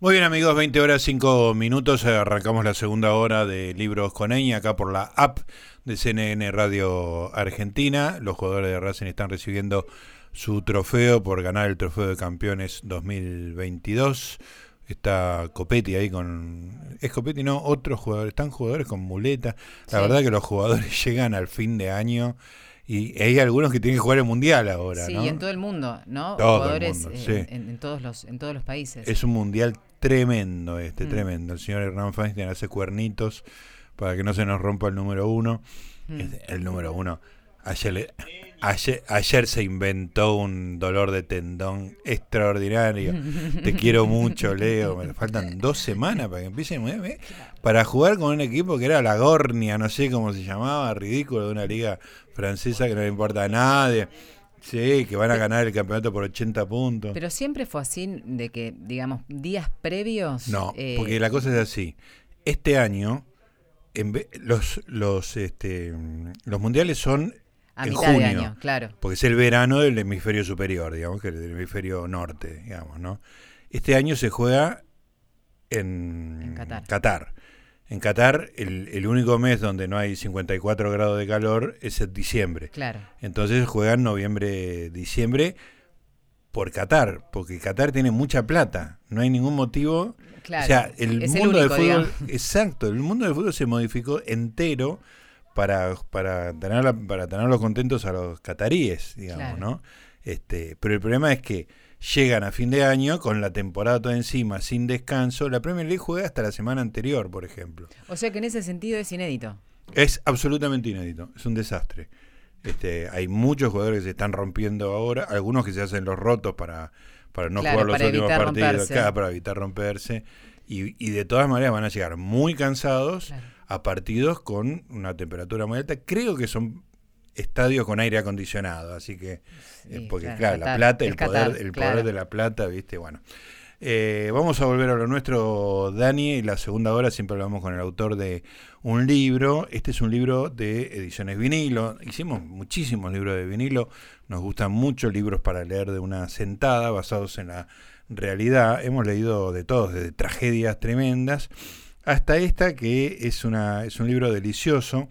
Muy bien amigos, 20 horas 5 minutos, arrancamos la segunda hora de Libros con Eña, acá por la app de CNN Radio Argentina. Los jugadores de Racing están recibiendo su trofeo por ganar el trofeo de campeones 2022. Está Copetti ahí con... ¿Es Copetti? No, otros jugadores. Están jugadores con muleta. La verdad que los jugadores llegan al fin de año y hay algunos que tienen que jugar el mundial ahora, sí, en todo el mundo, ¿no? Todo Jugadores el mundo, eh, sí. en, en todos los en todos los países. Es un mundial tremendo este, Mm. tremendo. El señor Hernán Feinstein hace cuernitos para que no se nos rompa el número uno. Mm. El número uno. Ayer, le- ayer, ayer se inventó un dolor de tendón extraordinario. Te quiero mucho, Leo. Me faltan dos semanas para que empiece a moverme. Para jugar con un equipo que era la Gornia, no sé cómo se llamaba, ridículo, de una liga francesa que no le importa a nadie. Sí, que van a ganar el campeonato por 80 puntos. Pero siempre fue así de que, digamos, días previos. No, eh, porque la cosa es así. Este año, en ve- los, los, este, los mundiales son a en mitad junio, de año, claro. porque es el verano del hemisferio superior, digamos, que del hemisferio norte, digamos, ¿no? Este año se juega en, En Qatar. Qatar. En Qatar, el, el único mes donde no hay 54 grados de calor es en diciembre. Claro. Entonces juegan noviembre, diciembre por Qatar, porque Qatar tiene mucha plata. No hay ningún motivo. Claro. O sea, el es mundo el del fútbol, digamos. exacto, el mundo del fútbol se modificó entero para para tener para tenerlos contentos a los cataríes, digamos, Claro. ¿no? Este, pero el problema es que llegan a fin de año con la temporada toda encima, sin descanso. La Premier League juega hasta la semana anterior, por ejemplo. O sea que en ese sentido es inédito. Es absolutamente inédito, es un desastre. Este, hay muchos jugadores que se están rompiendo ahora, algunos que se hacen los rotos para, para no Claro, jugar los para últimos partidos, acá, para evitar romperse. Y, y de todas maneras van a llegar muy cansados Claro. a partidos con una temperatura muy alta. Creo que son estadios con aire acondicionado, así que, eh, Sí, porque claro, claro, la plata, es el poder, el claro. poder de la plata, viste, bueno. Eh, vamos a volver a lo nuestro, Dani. y La segunda hora siempre hablamos con el autor de un libro. Este es un libro de ediciones vinilo. Hicimos muchísimos libros de vinilo. Nos gustan mucho libros para leer de una sentada, basados en la realidad. Hemos leído de todos, desde tragedias tremendas hasta esta que es, una, es un libro delicioso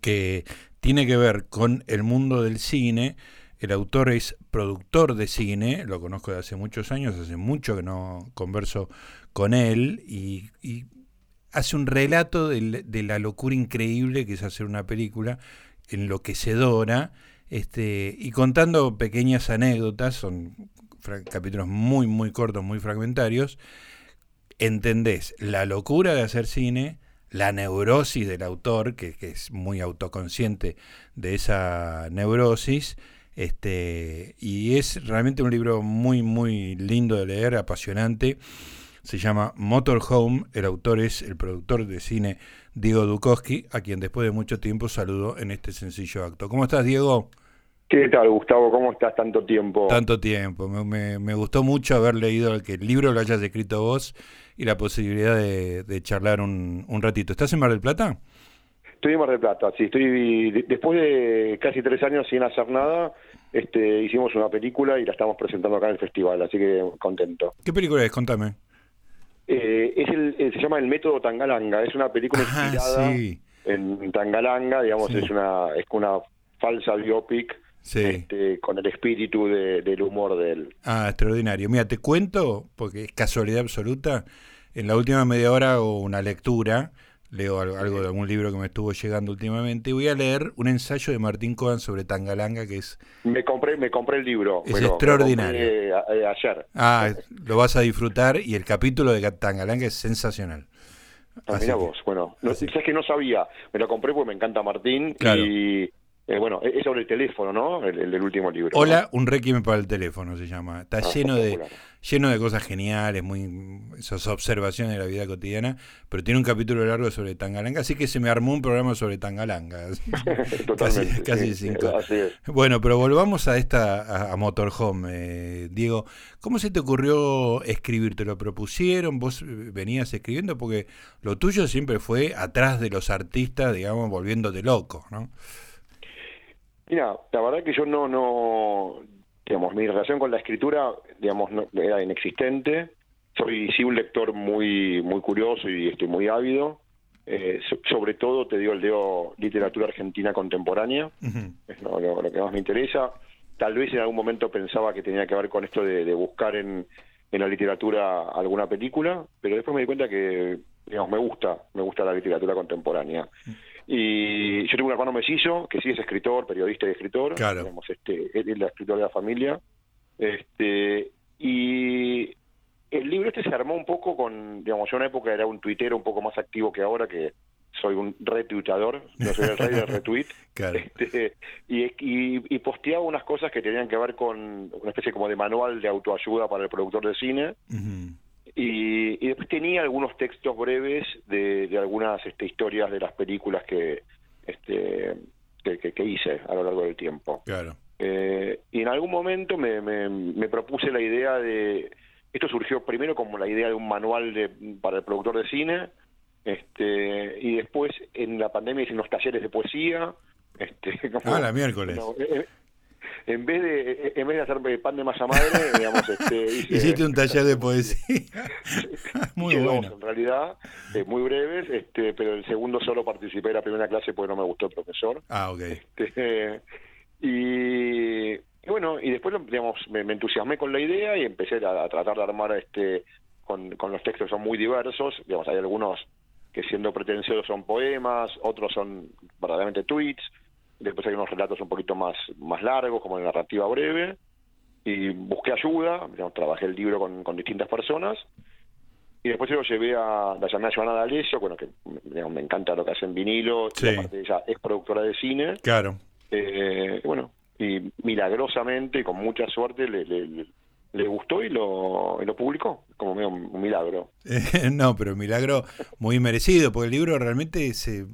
que tiene que ver con el mundo del cine. El autor es productor de cine, lo conozco de hace muchos años, hace mucho que no converso con él y, y hace un relato del- de, la locura increíble que es hacer una película enloquecedora este, y contando pequeñas anécdotas, son capítulos muy, muy cortos, muy fragmentarios, entendés la locura de hacer cine, la neurosis del autor, que, que es muy autoconsciente de esa neurosis, este, y es realmente un libro muy, muy lindo de leer, apasionante. Se llama Motorhome, el autor es el productor de cine Diego Dukowski, a quien después de mucho tiempo saludo en este sencillo acto. ¿Cómo estás, Diego? ¿Qué tal, Gustavo? ¿Cómo estás tanto tiempo? Tanto tiempo. Me, me- me gustó mucho haber leído el que el libro lo hayas escrito vos y la posibilidad de, de charlar un, un ratito. ¿Estás en Mar del Plata? Estoy en Mar del Plata, sí, estoy de- después de casi tres años sin hacer nada, este, hicimos una película y la estamos presentando acá en el festival, así que contento. ¿Qué película es? Contame. Eh, es el, eh, se llama El Método Tangalanga, es una película Ah, inspirada sí. en Tangalanga, digamos, Sí. es una es una falsa biopic Sí. este, con el espíritu de- del humor de él. Ah, extraordinario. Mira, te cuento, porque es casualidad absoluta, en la última media hora hago una lectura, leo algo, de algún libro que me estuvo llegando últimamente, y voy a leer un ensayo de Martín Cohen sobre Tangalanga, que es... Me compré me compré el libro, Es pero extraordinario. a- eh, ayer. Ah, lo vas a disfrutar y el capítulo de Tangalanga es sensacional. Ah, que- vos, bueno, no, que no sabía, me lo compré porque me encanta Martín Claro. y eh, bueno, es es sobre el teléfono, ¿no? El, último libro. ¿no? Hola, un requiem para el teléfono se llama. Está Ah, lleno de lleno de cosas geniales, muy esas observaciones de la vida cotidiana, pero tiene un capítulo largo sobre Tangalanga, así que se me armó un programa sobre Tangalanga. Totalmente. casi- casi sí, cinco. Así es. Bueno, pero volvamos a esta a, a Motorhome, eh, Diego. ¿Cómo se te ocurrió escribir? ¿Te lo propusieron? ¿Vos eh, venías escribiendo? Porque lo tuyo siempre fue atrás de los artistas, digamos, volviéndote loco, ¿no? Mira, la verdad que yo no, no, digamos, mi relación con la escritura, digamos, no, era inexistente. soy sí un lector muy muy curioso y estoy muy ávido. Eh, sobre todo te digo, leo literatura argentina contemporánea, es lo, que más me interesa. Tal vez en algún momento pensaba que tenía que ver con esto de, buscar en, en la literatura alguna película, pero después me di cuenta que digamos, me gusta, me gusta la literatura contemporánea. Y yo tengo un hermano mellizo que sí es escritor, periodista y escritor, claro. digamos, este, él es la escritora de la familia. Este, y el libro este se armó un poco con, digamos, yo en una época era un tuitero un poco más activo que ahora, que soy un retuitador, no soy el rey del retweet, este, y, posteaba unas cosas que tenían que ver con una especie como de manual de autoayuda para el productor de cine, y, después tenía algunos textos breves de, algunas este, historias de las películas que, este, que, hice a lo largo del tiempo. Claro. Eh, y en algún momento me, me propuse la idea de esto surgió primero como la idea de un manual de, para el productor de cine, este, y después en la pandemia hice unos talleres de poesía. Este, ah, la miércoles. Eh, eh, en vez de eh, en vez de hacer pan de masa madre, digamos, este, hiciste un taller de poesía. muy bueno. en realidad, muy breves, este, pero el segundo solo participé en la primera clase porque no me gustó el profesor. Ah, ok. Este, y y bueno, y después digamos, me, entusiasmé con la idea y empecé a, tratar de armar este con, los textos son muy diversos, digamos, hay algunos que siendo pretenciosos son poemas, otros son verdaderamente tweets, después hay unos relatos un poquito más, más largos, como la narrativa breve, y busqué ayuda, digamos, trabajé el libro con, con distintas personas, y después se lo llevé a la llamada Joana D'Alessio, bueno, que digamos, me encanta lo que hace en vinilo, y aparte ella es productora de cine. Claro. Eh, bueno, y milagrosamente, con mucha suerte, le, le, gustó y lo, lo publicó, como un, milagro. no, pero un milagro muy merecido, porque el libro realmente es, eh,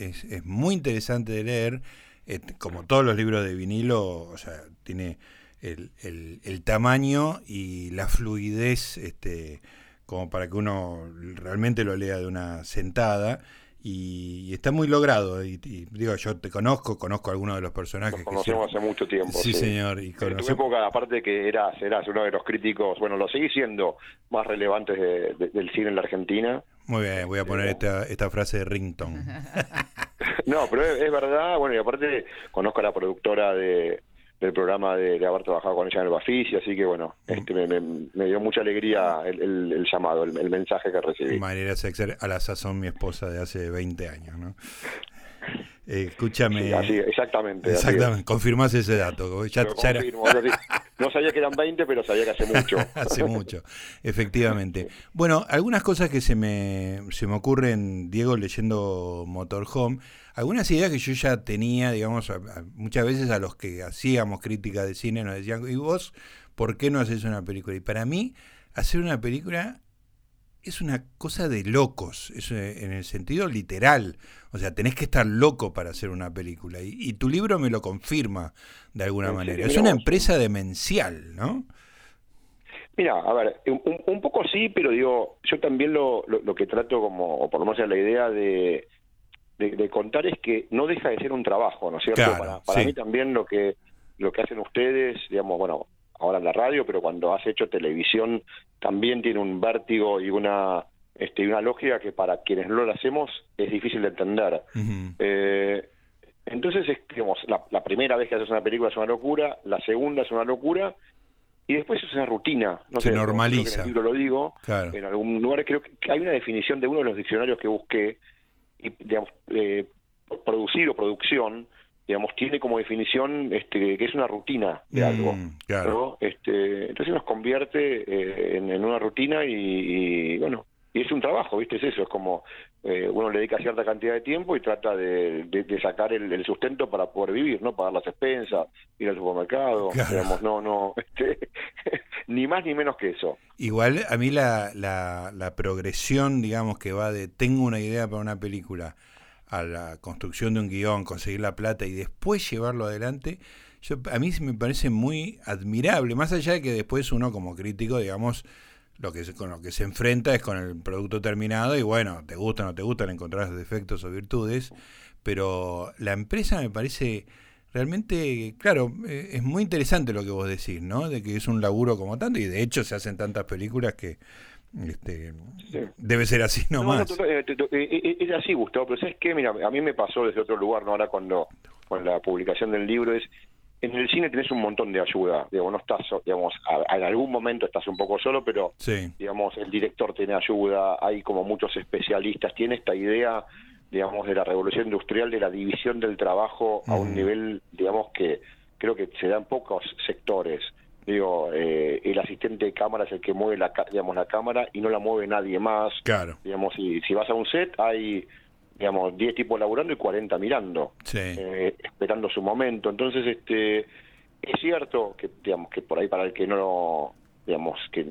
es, muy interesante de leer, eh, como todos los libros de vinilo, o sea, tiene el, el, el tamaño y la fluidez este, como para que uno realmente lo lea de una sentada y, está muy logrado. Y, digo, yo te conozco, conozco a algunos de los personajes. Nos conocemos hace mucho tiempo. Sí, señor. Y En tu época, aparte que eras, eras uno de los críticos, bueno, lo seguís siendo más relevantes del cine en la Argentina. Muy bien, voy a poner esta, esta frase de Rington. no, pero es, verdad, bueno, y aparte conozco a la productora de, del programa de, haber trabajado con ella en el Bafisi, así que bueno, este, me, dio mucha alegría el, llamado, el, mensaje que recibí. María Sexer, a la sazón mi esposa de hace 20 años, ¿no? Eh, escúchame. exactamente. Exactamente, confirmás ese dato. Ya, No sabía que eran 20, pero sabía que hace mucho. hace mucho, efectivamente. Bueno, algunas cosas que se me, se me ocurren, Diego, leyendo Motorhome algunas ideas que yo ya tenía, digamos, muchas veces a los que hacíamos crítica de cine nos decían, ¿y vos por qué no haces una película? Y para mí, hacer una película es una cosa de locos, es en el sentido literal. O sea, tenés que estar loco para hacer una película. Y, tu libro me lo confirma de alguna manera. Es una empresa demencial, ¿no? Mira, a ver, un, poco sí, pero digo, yo también lo, lo, que trato como, o por lo menos la idea de, de, contar es que no deja de ser un trabajo, ¿no es cierto? para, mí también lo que lo que hacen ustedes, digamos, bueno, ahora en la radio, pero cuando has hecho televisión también tiene un vértigo y una este, una lógica que para quienes no lo hacemos es difícil de entender. eh, entonces, es, digamos, la, primera vez que haces una película es una locura, la segunda es una locura, y después es una rutina. No Se normaliza. en el libro lo digo, en algún lugar creo que hay una definición de uno de los diccionarios que busqué, y, digamos, eh, producir o producción, digamos, tiene como definición este, que es una rutina de mm, algo. Claro. Este, entonces nos convierte eh, en, una rutina y, bueno, y es un trabajo, ¿viste? Es eso, es como eh, uno le dedica cierta cantidad de tiempo y trata de, sacar el, sustento para poder vivir, ¿no? Pagar las expensas, ir al supermercado, digamos, no, no, este, ni más ni menos que eso. Igual a mí la, la, la progresión, digamos, que va de tengo una idea para una película a la construcción de un guion, conseguir la plata y después llevarlo adelante, yo, a mí me parece muy admirable, más allá de que después uno como crítico, digamos, lo que con lo que se enfrenta es con el producto terminado y bueno, te gusta o no te gusta, le encontrás defectos o virtudes, pero la empresa me parece realmente, claro, eh, es muy interesante lo que vos decís, ¿no? De que es un laburo como tanto y de hecho se hacen tantas películas que Este, Debe ser así nomás. Eh, eh, eh, es así, Gustavo, pero ¿sabes qué? Mira, a mí me pasó desde otro lugar, ¿no? Ahora cuando con la publicación del libro es en el cine tenés un montón de ayuda, digamos, no estás, digamos, en algún momento estás un poco solo, pero, digamos, el director tiene ayuda, hay como muchos especialistas, tiene esta idea, digamos, de la revolución industrial, de la división del trabajo a un nivel, digamos, que creo que se da en pocos sectores. Digo, eh, el asistente de cámara es el que mueve la, digamos, la cámara y no la mueve nadie más. Claro. Digamos, si, si vas a un set hay digamos, 10 tipos laburando y 40 mirando, eh, esperando su momento. Entonces, este es cierto que, digamos, que por ahí para el que no digamos, que,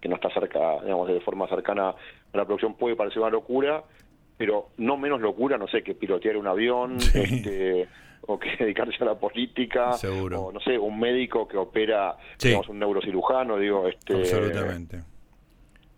que, no está cerca, digamos, de forma cercana a la producción puede parecer una locura, pero no menos locura, no sé, que pilotear un avión, este, o que dedicarse a la política, o no sé, un médico que opera, digamos, un neurocirujano, digo, este... Absolutamente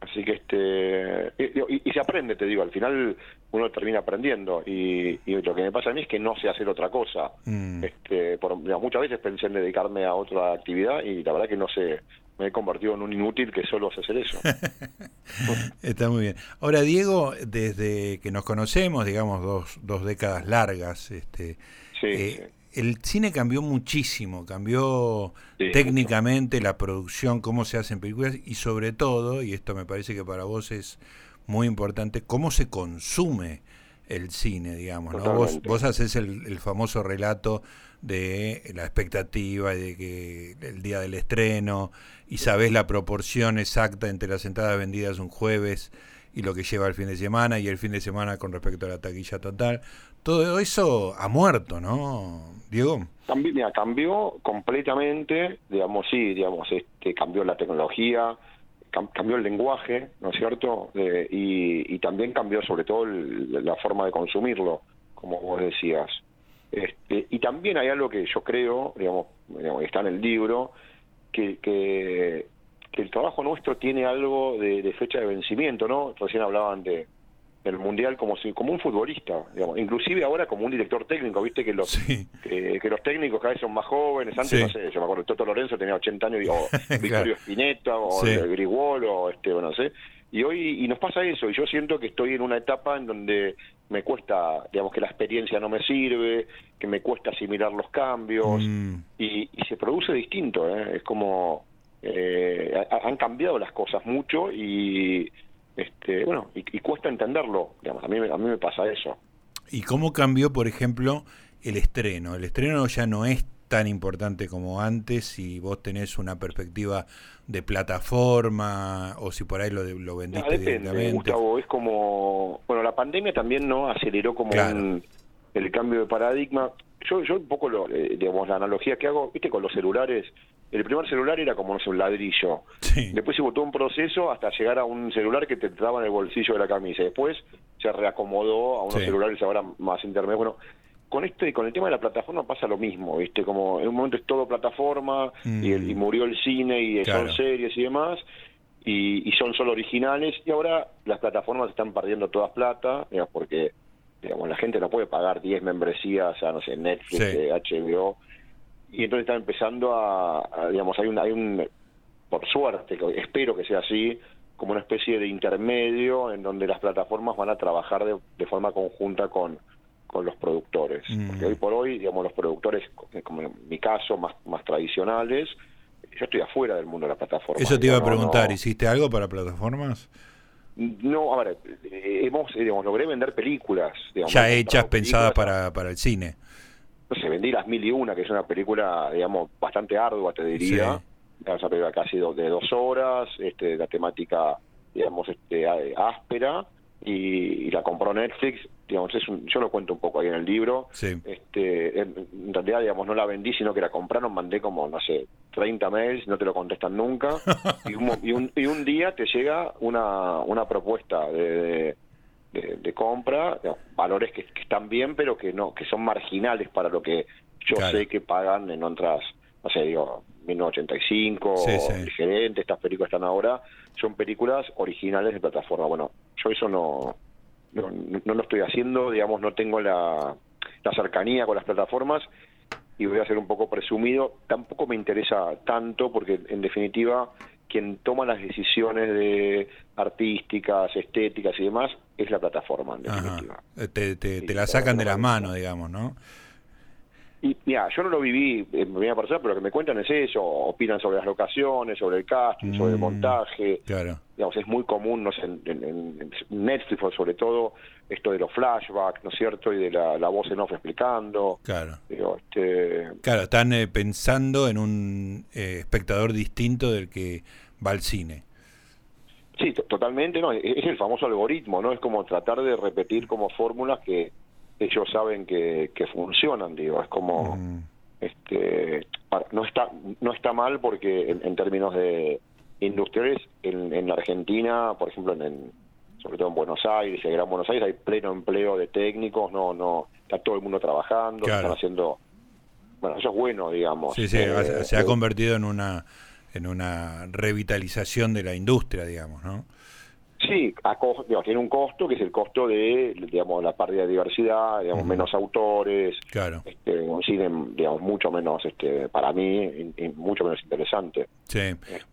Así que este y, se aprende, te digo, al final uno termina aprendiendo y, lo que me pasa a mí es que no sé hacer otra cosa. Mm. Este, por, muchas veces pensé en dedicarme a otra actividad y la verdad que no sé, me he convertido en un inútil que solo sé hacer eso. Está muy bien. Ahora, Diego, desde que nos conocemos, digamos dos, dos décadas largas, este, eh, el cine cambió muchísimo, cambió técnicamente la producción, cómo se hacen películas y sobre todo, y esto me parece que para vos es muy importante, cómo se consume el cine, digamos. ¿no? Vos, vos haces el, famoso relato de la expectativa y de que el día del estreno y sabés la proporción exacta entre las entradas vendidas un jueves y lo que lleva el fin de semana y el fin de semana con respecto a la taquilla total. Todo eso ha muerto, ¿no? Diego. Cambió, mira, cambió completamente, digamos, sí, digamos, este, cambió la tecnología, cambió el lenguaje, ¿no es cierto? y, también cambió sobre todo la forma de consumirlo, como vos decías. Este, y también hay algo que yo creo, digamos, está en el libro, que, que, el trabajo nuestro tiene algo de, de fecha de vencimiento, ¿no? Recién hablaban de, el mundial como si como un futbolista digamos. inclusive ahora como un director técnico viste que los que, los técnicos cada vez son más jóvenes antes no sé yo me acuerdo Toto Lorenzo tenía 80 años y, o Victorio Spinetta o Grigol o este bueno no sé y hoy y nos pasa eso y yo siento que estoy en una etapa en donde me cuesta digamos que la experiencia no me sirve que me cuesta asimilar los cambios mm. y, se produce distinto ¿eh? es como eh, han cambiado las cosas mucho y este, bueno, y, cuesta entenderlo, digamos, a mí, a mí me pasa eso. ¿Y cómo cambió, por ejemplo, el estreno? El estreno ya no es tan importante como antes si vos tenés una perspectiva de plataforma o si por ahí lo, lo vendiste no, depende, Gustavo, es como... Bueno, la pandemia también no aceleró como el cambio de paradigma. Yo, yo un poco, lo, eh, digamos, la analogía que hago, viste, con los celulares, el primer celular era como no sé, un ladrillo. Después hubo todo un proceso hasta llegar a un celular que te entraba en el bolsillo de la camisa. Después se reacomodó a unos celulares ahora más intermedios. Bueno, con esto y con el tema de la plataforma pasa lo mismo, ¿viste? Como en un momento es todo plataforma y, y, mm. murió el cine y son series y demás. Y, son solo originales y ahora las plataformas están perdiendo todas plata, digamos, porque digamos la gente no puede pagar 10 membresías a, no sé, Netflix, HBO y entonces está empezando a, digamos, hay un, hay un, por suerte, espero que sea así, como una especie de intermedio en donde las plataformas van a trabajar de, forma conjunta con, con los productores. Mm. Porque hoy por hoy, digamos, los productores, como en mi caso, más, más tradicionales, yo estoy afuera del mundo de las plataformas. Eso te iba a preguntar, ¿hiciste algo para plataformas? No, a ver, hemos, digamos, logré vender películas. ya hechas, pensadas para, para el cine no sé, vendí Las Mil y Una, que es una película, digamos, bastante ardua, te diría. Es una película casi de dos horas, este, la temática, digamos, este, áspera, y, la compró Netflix. Digamos, es yo lo cuento un poco ahí en el libro. Este, en, realidad, digamos, no la vendí, sino que la compraron, mandé como, no sé, 30 mails, no te lo contestan nunca. y, un, y, un, día te llega una, una propuesta de de, compra, valores que, están bien, pero que no que son marginales para lo que yo sé que pagan en otras, no sé, digo, 1985, El Gerente, estas películas están ahora, son películas originales de plataforma. Bueno, yo eso no, no, no lo estoy haciendo, digamos, no tengo la, la cercanía con las plataformas y voy a ser un poco presumido, tampoco me interesa tanto porque en definitiva quien toma las decisiones de artísticas, estéticas y demás es la plataforma, en definitiva. Eh, te, te, la sacan de las manos, digamos, ¿no? Y mira, yo no lo viví en primera persona, pero lo que me cuentan es eso, opinan sobre las locaciones, sobre el casting, sobre el mm, montaje. Claro. Digamos, es muy común, no sé, en, Netflix sobre todo, esto de los flashbacks, ¿no es cierto? Y de la, voz en off explicando. Claro. este... Claro, están eh, pensando en un eh, espectador distinto del que va al cine. Sí, totalmente, no, es el famoso algoritmo, ¿no? Es como tratar de repetir como fórmulas que ellos saben que, que funcionan, digo, es como, mm. este, no está, no está mal porque en, términos de industriales, en, en Argentina, por ejemplo, en, sobre todo en Buenos Aires, en Gran Buenos Aires, hay pleno empleo de técnicos, no, no, está todo el mundo trabajando, están haciendo, bueno, eso es bueno, digamos. Sí, sí, eh, se ha convertido en una, en una revitalización de la industria, digamos, ¿no? Sí, a tiene un costo que es el costo de, digamos, la pérdida de diversidad, digamos, menos autores, claro. este, un cine, digamos, mucho menos, este, para mí, mucho menos interesante. Sí. Este,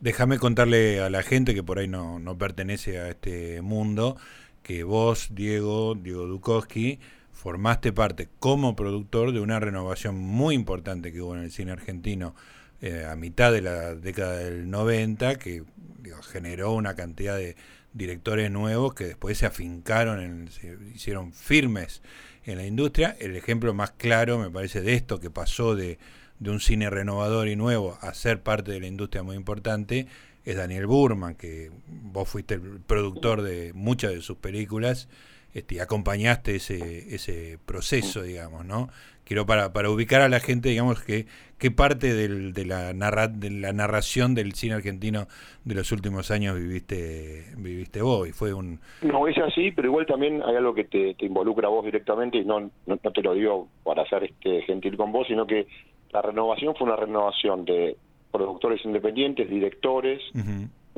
Déjame contarle a la gente que por ahí no, no pertenece a este mundo, que vos, Diego, Diego Dukowski, formaste parte como productor de una renovación muy importante que hubo en el cine argentino eh, a mitad de la década del 90, que generó una cantidad de directores nuevos que después se afincaron, en, se hicieron firmes en la industria. El ejemplo más claro, me parece, de esto que pasó de, de un cine renovador y nuevo a ser parte de la industria muy importante, es Daniel Burman, que vos fuiste el productor de muchas de sus películas este, acompañaste ese, ese proceso, digamos, ¿no? quiero para, para ubicar a la gente, digamos, que qué parte del, de, la narra, de la narración del cine argentino de los últimos años viviste viviste vos y fue un... No, es así, pero igual también hay algo que te, involucra a vos directamente y no, no, te lo digo para ser este gentil con vos, sino que la renovación fue una renovación de productores independientes, directores,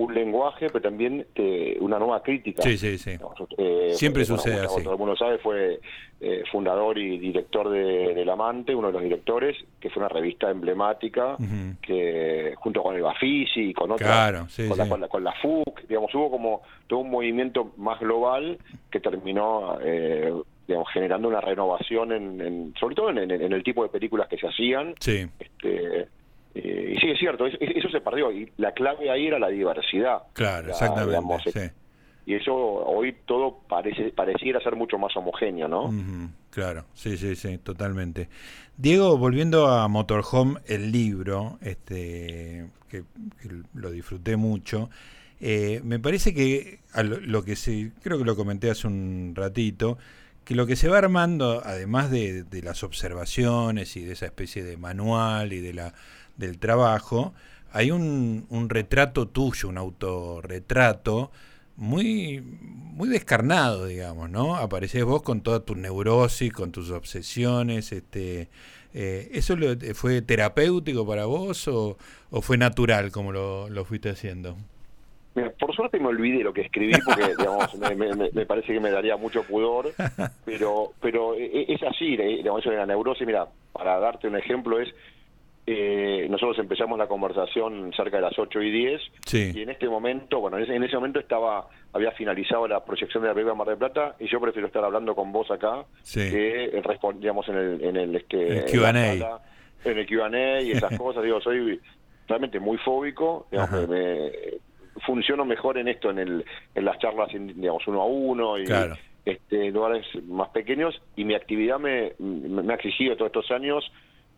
un lenguaje, pero también eh, una nueva crítica. Sí, sí, sí. Eh, Siempre sucede así. Todo el mundo sabe, fue eh, fundador y director de, del Amante, uno de los directores, que fue una revista emblemática, que junto con el Bafisi y con otras, con, La, con, la, con, la, FUC, digamos, hubo como todo un movimiento más global que terminó... Digamos, generando una renovación en, sobre todo en, el tipo de películas que se hacían sí. este, eh, y sí, es cierto, eso, se perdió. Y la clave ahí era la diversidad. Claro, exactamente. Y eso hoy todo parece pareciera ser mucho más homogéneo, ¿no? claro, sí, sí, sí, totalmente. Diego, volviendo a Motorhome, el libro, este que, lo disfruté mucho, eh, me parece que lo, que se, creo que lo comenté hace un ratito, que lo que se va armando, además de, de las observaciones y de esa especie de manual y de la del trabajo, hay un, un retrato tuyo, un autorretrato muy, muy descarnado, digamos, ¿no? Apareces vos con toda tu neurosis, con tus obsesiones, este, eh, ¿eso fue terapéutico para vos o, o fue natural como lo, lo fuiste haciendo? por suerte me olvidé lo que escribí porque digamos, me, parece que me daría mucho pudor, pero pero e, e, es así, digamos, eso de la neurosis, mira, para darte un ejemplo es eh, nosotros empezamos la conversación cerca de las 8 y 10 y en este momento, bueno, en ese, momento estaba había finalizado la proyección de la película Mar del Plata y yo prefiero estar hablando con vos acá que respondíamos en el en el este Q&A en el Q&A y esas cosas, digo, soy realmente muy fóbico, digamos, me, funciono mejor en esto en el en las charlas digamos uno a uno y este lugares más pequeños y mi actividad me, me ha exigido todos estos años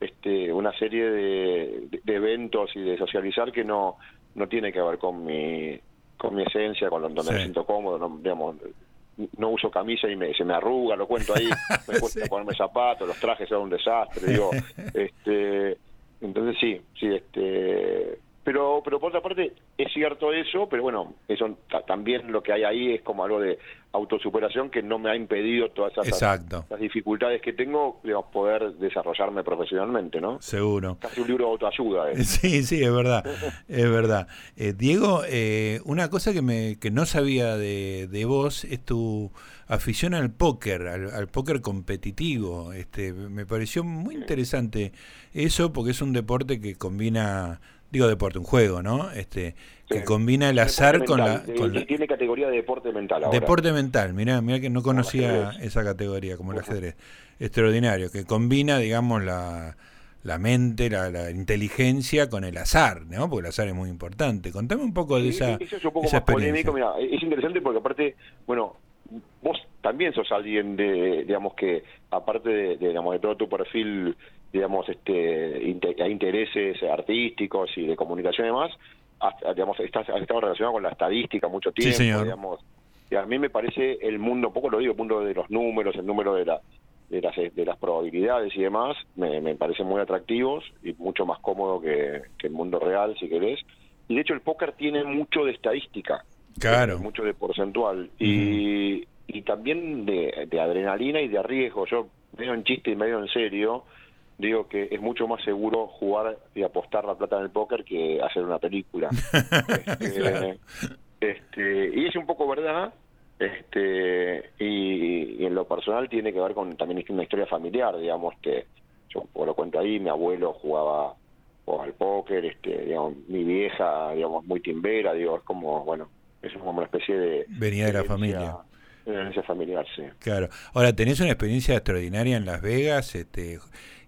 este, una serie de, eventos y de socializar que no, no tiene que ver con mi, con mi esencia, con donde me siento cómodo, no, digamos, no uso camisa y me, se me arruga, lo cuento ahí, me cuesta ponerme zapatos, los trajes son un desastre, digo, este, entonces sí, sí, este, pero, pero por otra parte, es cierto eso, pero bueno, eso también lo que hay ahí es como algo de autosuperación que no me ha impedido todas esas dificultades que tengo, digamos, poder desarrollarme profesionalmente, ¿no? Seguro. Casi un libro de autoayuda. ¿eh? Sí, sí, es verdad, es verdad. Eh, Diego, eh, una cosa que, me, que no sabía de, de vos es tu afición al póker, al, póker competitivo. Este, me pareció muy interesante eso porque es un deporte que combina digo deporte, un juego, ¿no? Este, que combina el azar con la, Tiene categoría de deporte mental ahora. Deporte mental, mira mira que no conocía esa categoría como el ajedrez. Extraordinario, que combina, digamos, la, la mente, la, la, inteligencia con el azar, ¿no? Porque el azar es muy importante. Contame un poco de esa. Eso es un poco más polémico, mira, es interesante porque aparte, bueno, vos también sos alguien de, digamos que, aparte de, digamos, de todo tu perfil, digamos, este, hay intereses artísticos y de comunicación y demás, digamos, estás, has estado relacionado con la estadística mucho tiempo, digamos. Y a mí me parece el mundo, un poco lo digo, el mundo de los números, el número de la de las, de las probabilidades y demás, me, me parecen muy atractivos y mucho más cómodo que, que el mundo real, si querés. Y de hecho el póker tiene mucho de estadística. Claro. Mucho de porcentual. y, y también de, de, adrenalina y de riesgo. Yo, medio en chiste y medio en serio, digo que es mucho más seguro jugar y apostar la plata en el póker que hacer una película. este, este, y es un poco verdad, este y, en lo personal tiene que ver con también una historia familiar, digamos, que yo lo cuento ahí, mi abuelo jugaba, al póker, este, digamos, mi vieja, digamos, muy timbera, digo, es como, bueno, es como una especie de... Venía de la familia herencia familiar, sí. Claro. Ahora, tenés una experiencia extraordinaria en Las Vegas. Este,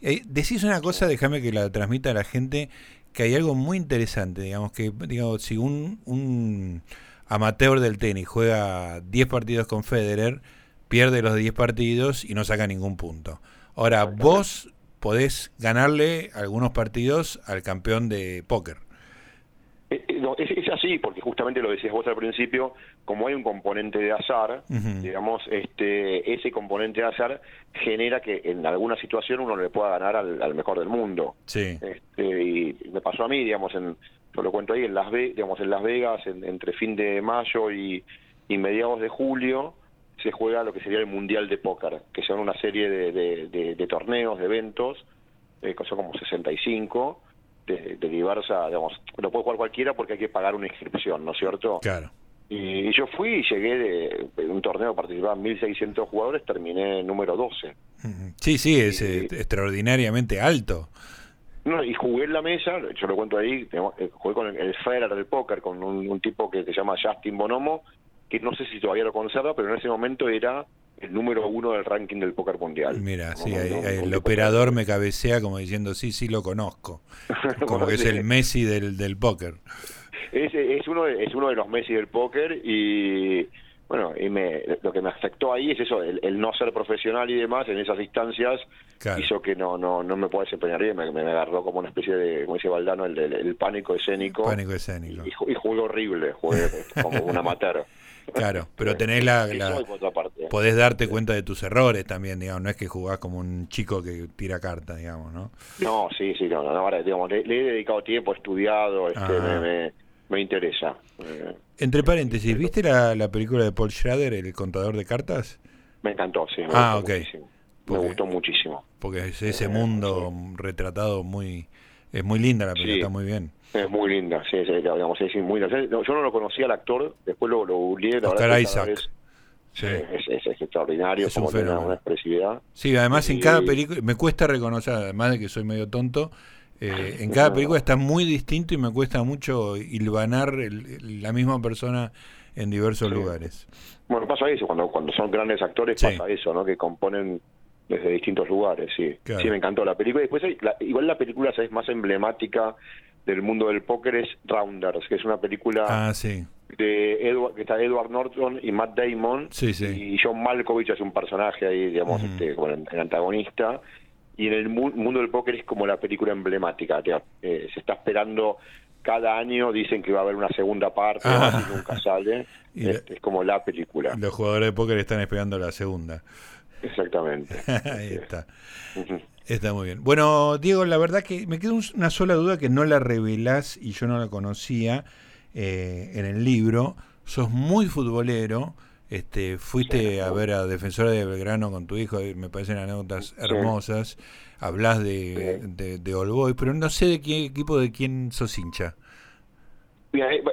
eh, decís una cosa, déjame que la transmita a la gente, que hay algo muy interesante, digamos, que digamos, si un, un amateur del tenis juega 10 partidos con Federer, pierde los 10 partidos y no saca ningún punto. Ahora, vos podés ganarle algunos partidos al campeón de póker. Eh, eh, no, es, así, porque justamente lo decías vos al principio, como hay un componente de azar, digamos, este, ese componente de azar genera que en alguna situación uno le pueda ganar al, mejor del mundo. Sí. Este, y me pasó a mí, digamos, en, yo lo cuento ahí, en Las, digamos, en Las Vegas, entre fin de mayo y, mediados de julio, se juega lo que sería el Mundial de Póker, que son una serie de, torneos, de eventos, eh, que son como 65, de, de diversa, digamos, lo puede jugar cualquiera porque hay que pagar una inscripción, ¿no es cierto? Claro. Y, yo fui y llegué de, un torneo, participaban 1.600 jugadores, terminé número 12. Sí, sí, es extraordinariamente alto. No, y jugué en la mesa, yo lo cuento ahí, eh, jugué con el, el Federer del póker, con un, tipo que se llama Justin Bonomo, que no sé si todavía lo conserva, pero en ese momento era el número uno del ranking del póker mundial. Mira, sí, el operador me cabecea como diciendo, sí, sí lo conozco. Como que es el Messi del, del póker. Es, es, uno de, es uno de los Messi del póker y bueno, y me, lo que me afectó ahí es eso, el, no ser profesional y demás en esas instancias hizo que no no no me pueda desempeñar bien, me, me, agarró como una especie de, como dice Valdano, el, el, pánico escénico. Pánico escénico. Y, y jugué horrible, jugué como un amateur. Claro, pero tenés la... podés darte cuenta de tus errores también, digamos, no es que jugás como un chico que tira cartas, digamos, ¿no? No, sí, sí, no, no ahora, digamos, le, he dedicado tiempo, he estudiado, este, ah. me, me, interesa. Eh, Entre paréntesis, ¿viste la, la película de Paul Schrader, El contador de cartas? Me encantó, sí. Me ah, ok. me gustó muchísimo. Porque es ese mundo retratado muy... Es muy linda la película, muy bien. Es muy linda, sí, digamos, es muy linda. Yo no lo conocía al actor, después lo, lo googleé, la verdad Isaac. Es, sí. es, extraordinario, es como tiene una, expresividad. Sí, además en cada película, me cuesta reconocer, además de que soy medio tonto, eh, en cada película está muy distinto y me cuesta mucho hilvanar la misma persona en diversos lugares. Bueno, pasa eso, cuando, cuando son grandes actores pasa eso, ¿no? Que componen desde distintos lugares, sí. Sí, me encantó la película. Después, igual la película es más emblemática del mundo del póker es Rounders, que es una película ah, de Edward, que está Edward Norton y Matt Damon. Y John Malkovich es un personaje ahí, digamos, este, el, antagonista. Y en el mundo del póker es como la película emblemática. Eh, se está esperando cada año, dicen que va a haber una segunda parte, ah. y nunca sale. es, como la película. Los jugadores de póker están esperando la segunda. Exactamente. ahí está. Está muy bien. Bueno, Diego, la verdad que me quedó una sola duda que no la revelás y yo no la conocía eh, en el libro. Sos muy futbolero. Este, fuiste a ver a Defensora de Belgrano con tu hijo, me parecen anécdotas hermosas. Hablas de, de, All Boy, pero no sé de qué equipo de quién sos hincha.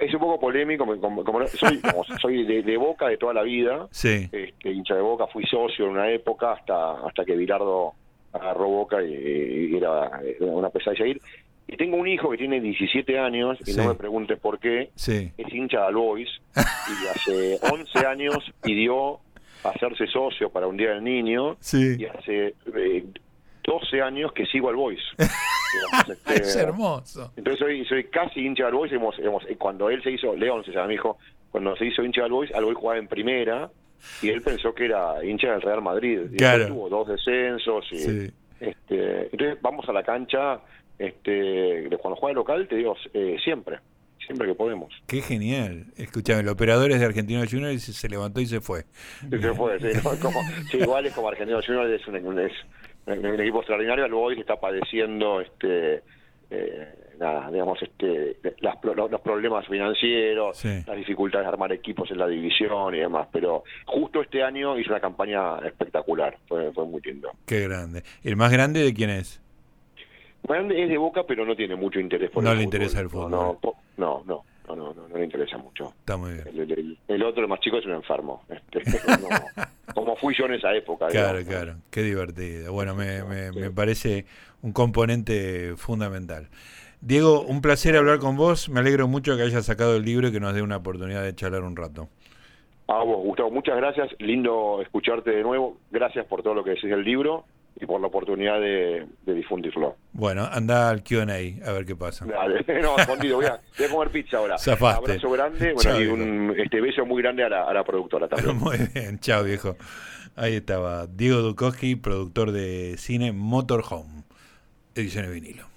Es un poco polémico, como, soy, soy de, Boca de toda la vida, sí. este, hincha de Boca, fui socio en una época hasta hasta que Bilardo agarró Boca y, era, una pesadilla ir. Y tengo un hijo que tiene 17 años, y Sí. no me preguntes por qué, Sí. es hincha de All Boys, y hace 11 años pidió hacerse socio para un Día del Niño, Sí. y hace eh, 12 años que sigo al Boys. Este, es hermoso. entonces soy, soy casi hincha del Boys. Hemos, hemos- eh, cuando él se hizo, León se llama mi hijo, cuando se hizo hincha del Boys, al Boys jugaba en primera y él pensó que era hincha del Real Madrid. Y Claro. tuvo dos descensos. Y, Sí. este, entonces vamos a la cancha, este, cuando juega local, te digo, eh, siempre, siempre que podemos. Qué genial. Escúchame, el operador es de Argentino Junior y se, levantó y se fue. Se fue, sí, ¿no? Como- sí, igual es como Argentino Junior, es un, un- es un- equipo extraordinario, el Boys está padeciendo este eh, nada, digamos, este, las los, los problemas financieros, Sí. las dificultades de armar equipos en la división y demás, pero justo este año hizo una campaña espectacular, fue, fue muy lindo. Qué grande. ¿El más grande de quién es? Bueno, es de Boca, pero no tiene mucho interés por No el le fútbol. interesa el fútbol. No, no, no, no, no, no, no le interesa mucho. Está muy bien. El, el- el otro, el más chico, es un enfermo. Este, no, como fui yo en esa época. Claro, digamos. claro. Qué divertido. Bueno, me, me, Sí. me parece un componente fundamental. Diego, un placer hablar con vos. Me alegro mucho que hayas sacado el libro y que nos dé una oportunidad de charlar un rato. A vos, Gustavo, muchas gracias. Lindo escucharte de nuevo. Gracias por todo lo que decís del libro y por la oportunidad de, de difundirlo. Bueno, anda al QA a ver qué pasa. Dale, no, escondido. Voy a, voy a comer pizza ahora. Zafaste. Abrazo grande bueno, y un este, beso muy grande a la, a la productora también. Muy bien, chao viejo. Ahí estaba Diego Dukowski, productor de cine Motorhome, ediciones vinilo.